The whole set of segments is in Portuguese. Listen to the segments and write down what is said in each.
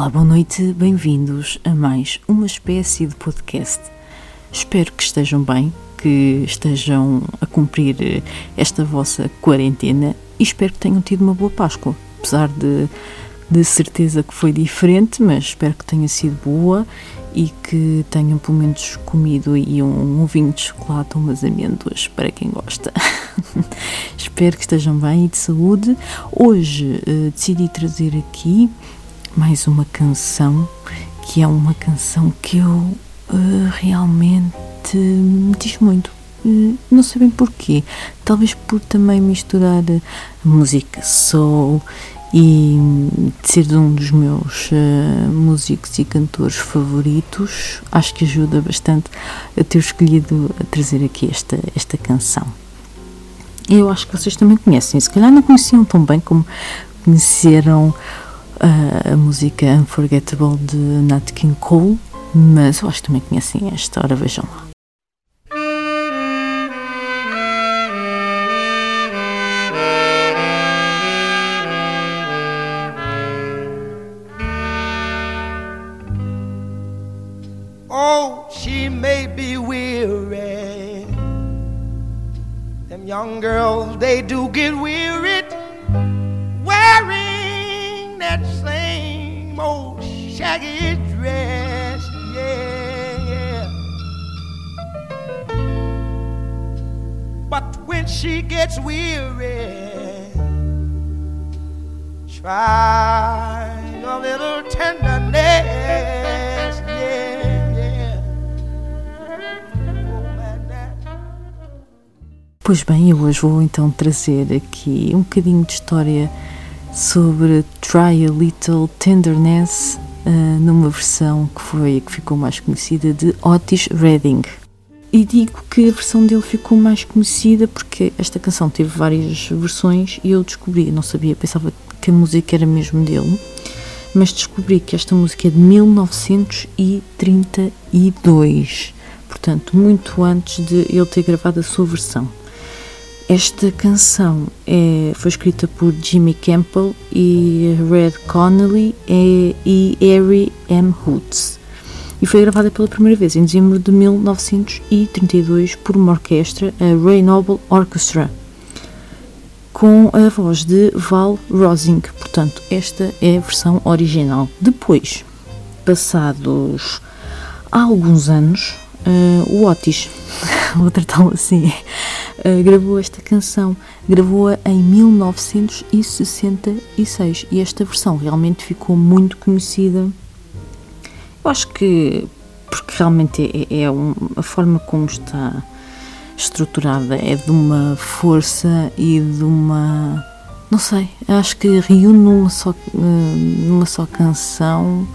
Olá, boa noite, bem-vindos a mais uma espécie de podcast. Espero que estejam bem, que estejam a cumprir eh, esta vossa quarentena e espero que tenham tido uma boa Páscoa, apesar de, de certeza que foi diferente, mas espero que tenha sido boa e que tenham pelo menos comido aí um, um vinho de chocolate ou umas amêndoas, para quem gosta. espero que estejam bem e de saúde. Hoje uh, decidi trazer aqui mais uma canção que é uma canção que eu uh, realmente me diz muito. Uh, não sei bem porquê. Talvez por também misturar a música soul e de ser um dos meus uh, músicos e cantores favoritos. Acho que ajuda bastante a ter escolhido a trazer aqui esta, esta canção. Eu acho que vocês também conhecem, se calhar não conheciam tão bem como conheceram a, a música Unforgettable de Nat King Cole, mas eu acho que também conhecem esta, ora vejam lá. Oh, she may be weary. Them young girls, they do get wearied gets weary, try a little tenderness. Yeah, yeah. Oh. Pois bem, eu hoje vou então trazer aqui um bocadinho de história sobre Try a Little Tenderness uh, numa versão que foi que ficou mais conhecida de Otis Redding. E digo que a versão dele ficou mais conhecida porque esta canção teve várias versões e eu descobri, não sabia, pensava que a música era mesmo dele, mas descobri que esta música é de 1932, portanto, muito antes de ele ter gravado a sua versão. Esta canção é, foi escrita por Jimmy Campbell e Red Connolly e, e Harry M. Hoots e foi gravada pela primeira vez em dezembro de 1932 por uma orquestra, a Ray Noble Orchestra, com a voz de Val Rosing. Portanto, esta é a versão original. Depois, passados alguns anos, uh, o Otis, vou tratá-lo assim, uh, gravou esta canção. Gravou-a em 1966 e esta versão realmente ficou muito conhecida. Eu acho que, porque realmente é, é um, a forma como está estruturada é de uma força e de uma. Não sei, acho que reúne numa só, uh, numa só canção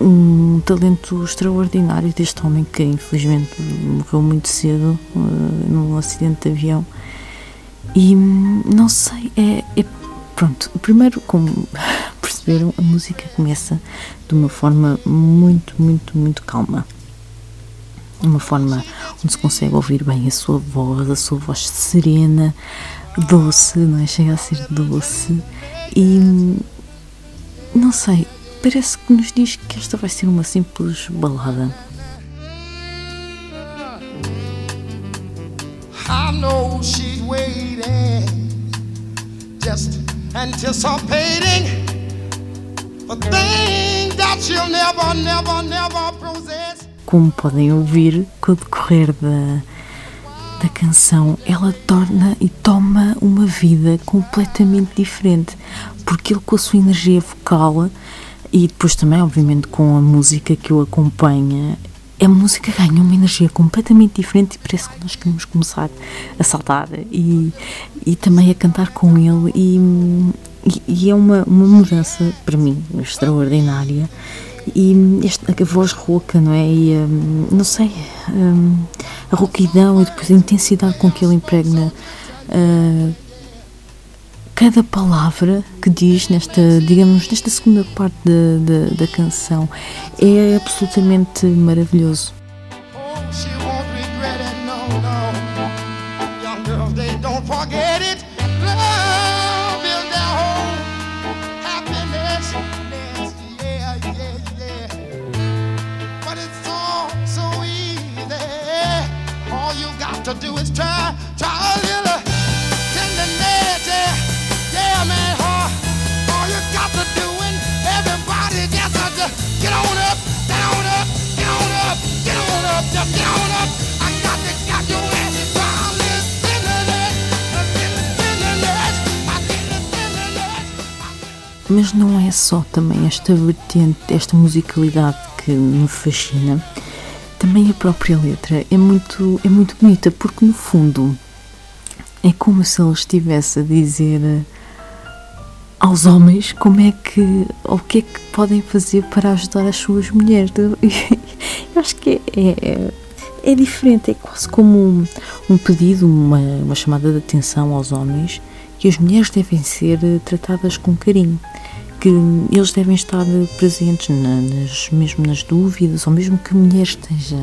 um talento extraordinário deste homem que infelizmente morreu muito cedo uh, num acidente de avião e hum, não sei é, é pronto primeiro como perceberam a música começa de uma forma muito muito muito calma. Uma forma onde se consegue ouvir bem a sua voz a sua voz serena doce não é? Chega a ser doce. E não sei parece que nos diz que esta vai ser uma simples balada. I know she's waiting, just anticipating Como podem ouvir, com o decorrer da, da canção, ela torna e toma uma vida completamente diferente, porque ele, com a sua energia vocal e depois também, obviamente, com a música que o acompanha, a música ganha uma energia completamente diferente e parece que nós queremos começar a saltar e, e também a cantar com ele. E e, é uma, uma mudança, para mim, extraordinária. E esta, a voz rouca, não é? E, um, não sei, um, a rouquidão e depois a intensidade com que ele impregna uh, cada palavra que diz nesta, digamos, nesta segunda parte da, da, da canção é absolutamente maravilhoso. Mas não é só também esta vertente, esta musicalidade que me fascina, também a própria letra é muito, é muito bonita, porque no fundo é como se ele estivesse a dizer aos homens como é que, ou o que é que podem fazer para ajudar as suas mulheres. Eu, acho que é, é, é, diferente, é quase como um, um pedido, uma, uma chamada de atenção aos homens que as mulheres devem ser tratadas com carinho que eles devem estar presentes na, nas, mesmo nas dúvidas, ou mesmo que a mulher esteja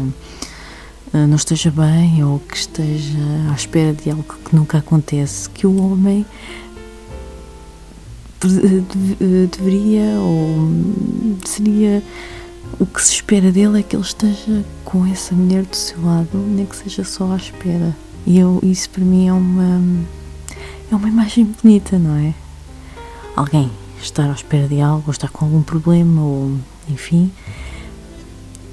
eh, não esteja bem ou que esteja à espera de algo que nunca acontece, que o homem eh, deveria ou seria o que se espera dele é que ele esteja com essa mulher do seu lado, nem que seja só à espera. E eu, isso para mim é uma é uma imagem bonita, não é? Alguém estar à espera de algo, ou estar com algum problema, ou enfim.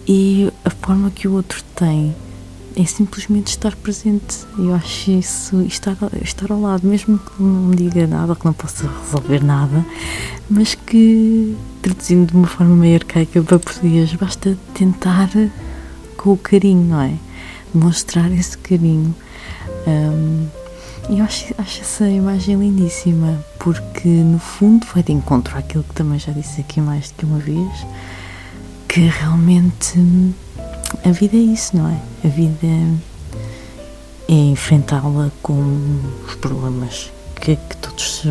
E a forma que o outro tem é simplesmente estar presente. Eu acho isso, estar, estar ao lado, mesmo que não me diga nada, que não possa resolver nada, mas que, traduzindo de uma forma meio arcaica para português, basta tentar com o carinho, não é? Demonstrar esse carinho. Um, eu acho, acho essa imagem lindíssima, porque no fundo vai de encontro àquilo que também já disse aqui mais do que uma vez, que realmente a vida é isso, não é? A vida é enfrentá-la com os problemas que, que, todos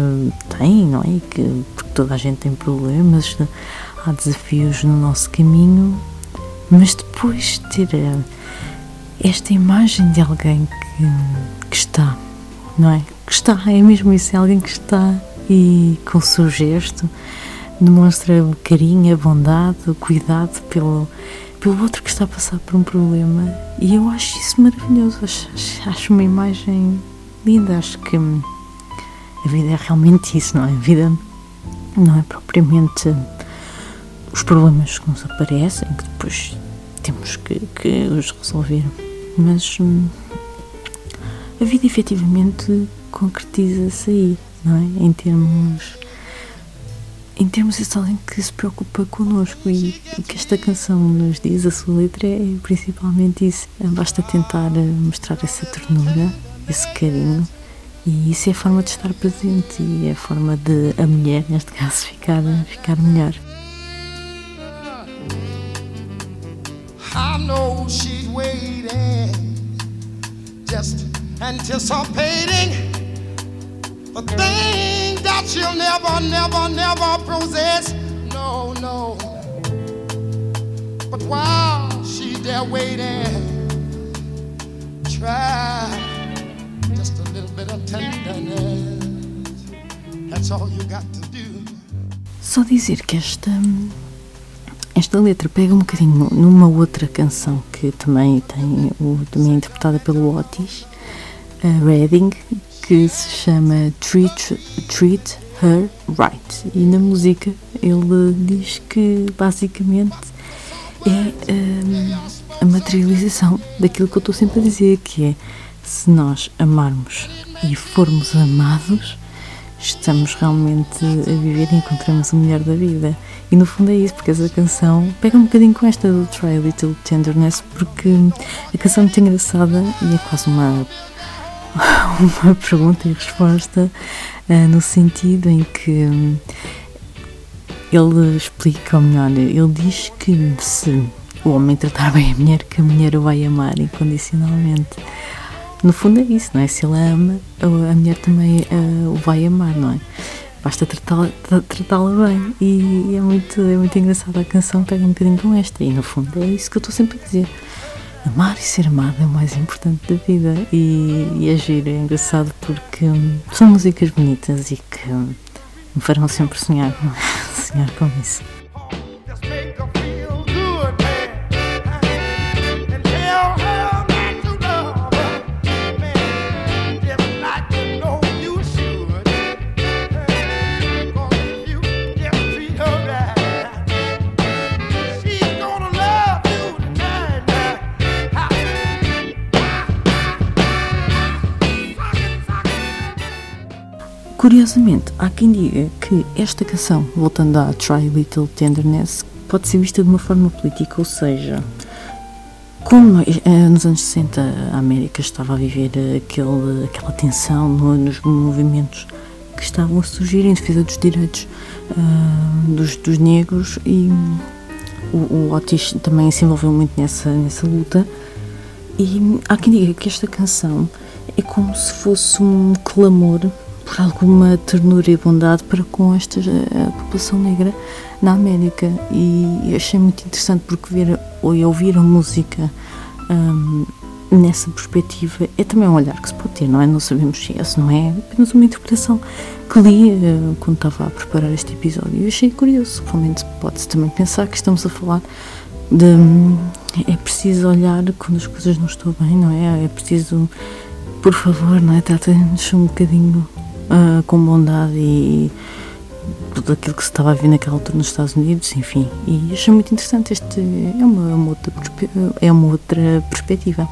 têm, não é? Que, porque toda a gente tem problemas, há desafios no nosso caminho, mas depois ter eh, esta imagem de alguém que, que está não é? Que está, é mesmo isso, é alguém que está e com o seu gesto demonstra carinho, bondade, cuidado pelo, pelo outro que está a passar por um problema e eu acho isso maravilhoso, acho, acho uma imagem linda, acho que a vida é realmente isso, não é? A vida não é propriamente os problemas que nos aparecem, que depois temos que, que os resolver, mas hum, a vida efetivamente concretiza-se aí, não é? Em termos. Em termos de alguém que se preocupa connosco e o que esta canção nos diz, a sua letra, é principalmente isso. Basta tentar eh, mostrar essa ternura, esse carinho, e isso é a forma de estar presente e é a forma de a mulher, neste caso, ficar, ficar melhor. I know she's waiting just anticipating a thing that she'll never, never, never possess. No, no. But while she's there waiting, try just a little bit of tenderness. That's all you got to do. Só dizer que esta esta letra pega um bocadinho numa outra canção que também tem também é interpretada pelo Otis Reading que se chama Treat, Treat Her Right. E na música ele diz que basicamente é um, a materialização daquilo que eu estou sempre a dizer, que é se nós amarmos e formos amados, estamos realmente a viver e encontramos o melhor da vida. E no fundo é isso, porque essa canção pega um bocadinho com esta do Try a Little Tenderness, porque a canção é muito engraçada e é quase uma uma pergunta e resposta uh, no sentido em que um, ele explica, ou melhor, ele diz que se o homem tratar bem a mulher, que a mulher o vai amar incondicionalmente. No fundo é isso, não é? Se ele ama, a mulher também uh, o vai amar, não é? Basta tratá-la tratá bem. E, e, é, muito, é muito engraçado. A canção pega um bocadinho com esta. E no fundo é isso que eu estou sempre a dizer. Amar e ser amado é o mais importante da vida. E, e é é engraçado porque hum, são músicas bonitas e que hum, me farão sempre sonhar, sonhar com isso. Curiosamente, há quem diga que esta canção, voltando a Try Little Tenderness, pode ser vista de uma forma política, ou seja, como eh, nos anos 60 a América estava a viver aquele, aquela tensão nos movimentos que estavam a surgir em defesa dos direitos uh, dos, dos, negros e o, o, Otis também se envolveu muito nessa, nessa luta. E há quem diga que esta canção é como se fosse um clamor alguma ternura e bondade para com esta a população negra na América e achei muito interessante porque ver ou ouvir a música um, nessa perspectiva é também um olhar que se pode ter, não é? Não sabemos se essa não é apenas uma interpretação que li uh, quando estava a preparar este episódio e achei curioso, realmente pode-se também pensar que estamos a falar de hum, é preciso olhar quando as coisas não estão bem, não é? É preciso por favor, não é? Trata-nos um bocadinho uh, com bondade e tudo aquilo que se estava a ver naquela altura nos Estados Unidos, enfim. E achei muito interessante. Este é uma, uma outra, é uma outra perspectiva.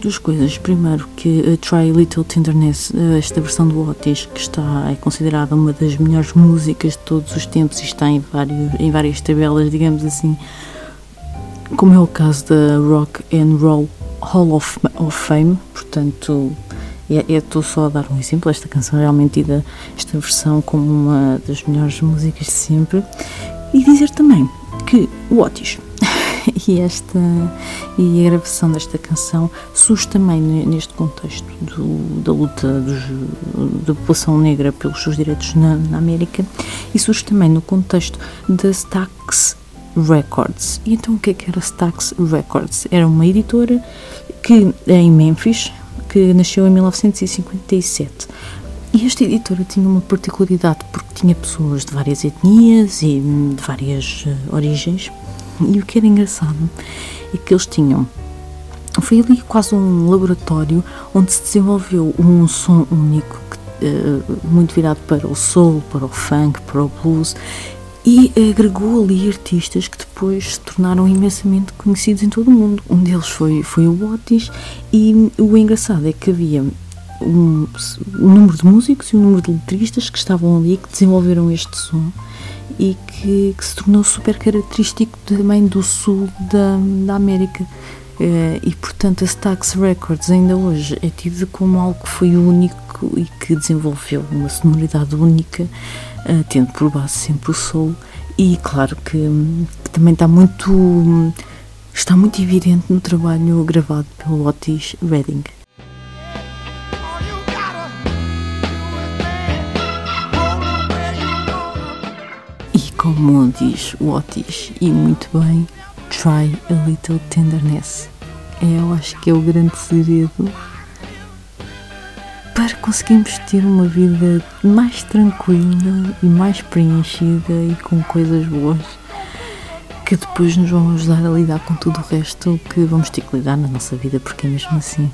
Duas coisas. Primeiro, que a Try Little Tenderness, esta versão do Otis, que está é considerada uma das melhores músicas de todos os tempos e está em, vários, em várias tabelas, digamos assim, como é o caso da Rock and Roll Hall of, of Fame. Portanto, é, estou só a dar um exemplo. Esta canção é realmente tida, esta versão, como uma das melhores músicas de sempre. E dizer também que o Otis e esta e a gravação desta canção surge também neste contexto do, da luta dos, da população negra pelos seus direitos na, na, América e surge também no contexto da Stax Records. E então o que é que era Stax Records? Era uma editora que em Memphis que nasceu em 1957. E esta editora tinha uma particularidade porque tinha pessoas de várias etnias e de várias uh, origens e o que era engraçado é que eles tinham. Foi ali quase um laboratório onde se desenvolveu um som único, uh, muito virado para o soul, para o funk, para o blues, e agregou ali artistas que depois se tornaram imensamente conhecidos em todo o mundo. Um deles foi, foi o Otis, e o engraçado é que havia um, um número de músicos e um número de letristas que estavam ali que desenvolveram este som e que, que, se tornou super característico também do sul da, da América. Uh, e portanto a Stax Records ainda hoje é tida como algo que foi único e que desenvolveu uma sonoridade única, uh, tendo por base sempre o soul e claro que, que, também está muito está muito evidente no trabalho gravado pelo Otis Redding. Como diz o Otis, e muito bem, try a little tenderness. É, eu acho que é o grande segredo para conseguirmos ter uma vida mais tranquila e mais preenchida e com coisas boas que depois nos vão ajudar a lidar com tudo o resto que vamos ter que lidar na nossa vida, porque é mesmo assim.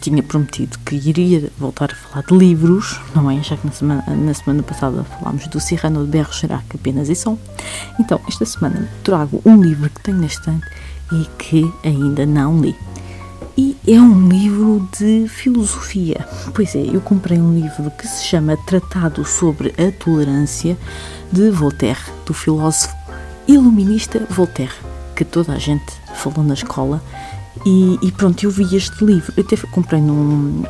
Tinha prometido que iria voltar a falar de livros, não é? Já que na semana, na semana passada falámos do Cyrano de Bergerac apenas e só. Então, esta semana trago um livro que tenho na estante e que ainda não li. E é um livro de filosofia. Pois é, eu comprei um livro que se chama Tratado sobre a Tolerância de Voltaire, do filósofo iluminista Voltaire, que toda a gente falou na escola e, e, pronto, eu vi este livro. Eu até comprei num.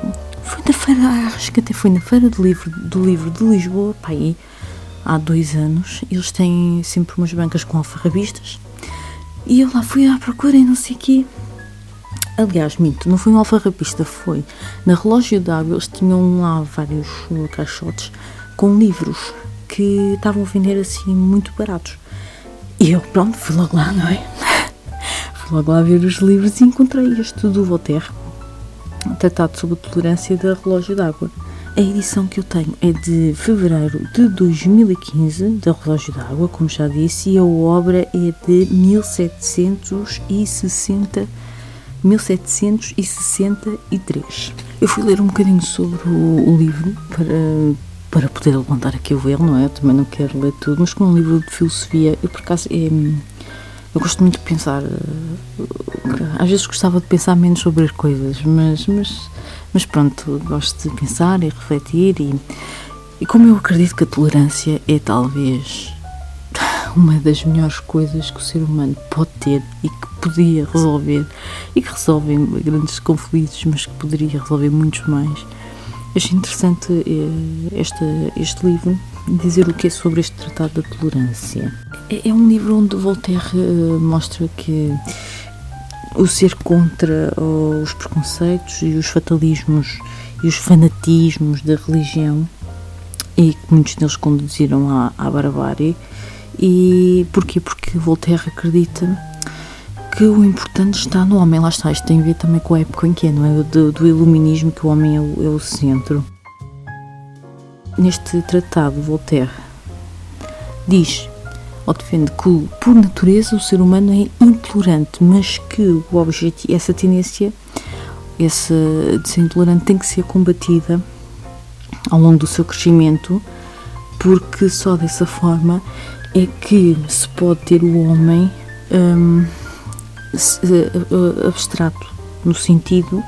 Foi na feira, acho que até foi na feira do livro, do livro de Lisboa, pá, aí, há dois anos. Eles têm sempre umas bancas com alfarrabistas. E eu lá fui à procura e não sei o quê. Aliás, minto, não foi um alfarrabista, foi na relógio d'água. Eles tinham lá vários caixotes com livros que estavam a vender assim muito baratos. E eu, pronto, fui logo lá, não é? Logo lá ver os livros e encontrei este do Voltaire, Tratado sobre a Tolerância da Relógio d'Água. A edição que eu tenho é de fevereiro de 2015, da Relógio d'Água, como já disse, e a obra é de 1760, 1763. Eu fui ler um bocadinho sobre o, o livro para, para poder levantar aqui o véu, não é? Eu também não quero ler tudo, mas como um livro de filosofia, eu por acaso é eu gosto muito de pensar. Eh, às vezes gostava de pensar menos sobre as coisas, mas, mas, mas pronto, gosto de pensar e refletir. E, e como eu acredito que a tolerância é talvez uma das melhores coisas que o ser humano pode ter e que podia resolver e que resolve grandes conflitos, mas que poderia resolver muitos mais. Achei interessante eh, este, este livro dizer o que é sobre este Tratado da Tolerância. É, é um livro onde Voltaire uh, mostra que o ser contra os preconceitos e os fatalismos e os fanatismos da religião e que muitos deles conduziram à, à barbárie. E porquê? Porque Voltaire acredita que o importante está no homem. Lá está, isto tem a ver também com a época em que é, não é? Do, do iluminismo, que o homem é o, é o centro. Neste tratado, Voltaire. Diz ou defende que, por natureza, o ser humano é intolerante, mas que o objetivo, essa tendência essa de ser intolerante tem que ser combatida ao longo do seu crescimento, porque só dessa forma é que se pode ter o homem hum, abstrato, no sentido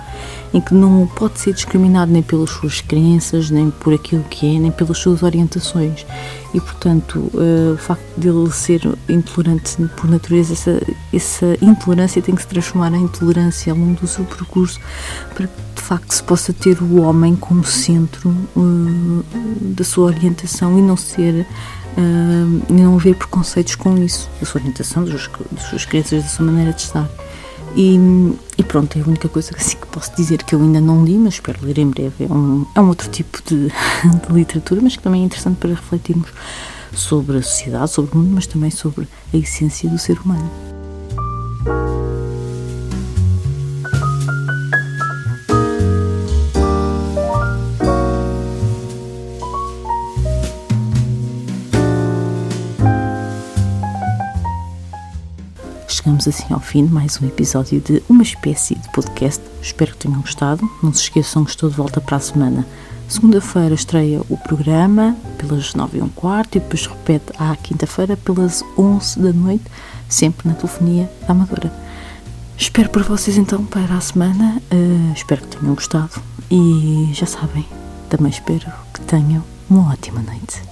em que não pode ser discriminado nem pelas suas crenças, nem por aquilo que é, nem pelas suas orientações. E, portanto, uh, o facto de ele ser intolerante por natureza, essa, essa intolerância tem que se transformar em intolerância ao longo do seu percurso para que, de facto, se possa ter o homem como centro uh, da sua orientação e não ser. Uh, não haver preconceitos com isso, da sua orientação, das suas, das suas crenças, da sua maneira de estar. E, e, pronto, é a única coisa assim que posso dizer que eu ainda não li, mas espero ler em breve. É um, é um outro tipo de, de literatura, mas que também é interessante para refletirmos sobre a sociedade, sobre o mundo, mas também sobre a essência do ser humano. Chegamos assim ao fim de mais um episódio de uma espécie de podcast. Espero que tenham gostado. Não se esqueçam que estou de volta para a semana. Segunda-feira estreia o programa pelas 9 e um quarto e depois repete à quinta-feira pelas 11 da noite, sempre na telefonia da Amadora. Espero por vocês então para a semana. Uh, espero que tenham gostado e já sabem, também espero que tenham uma ótima noite.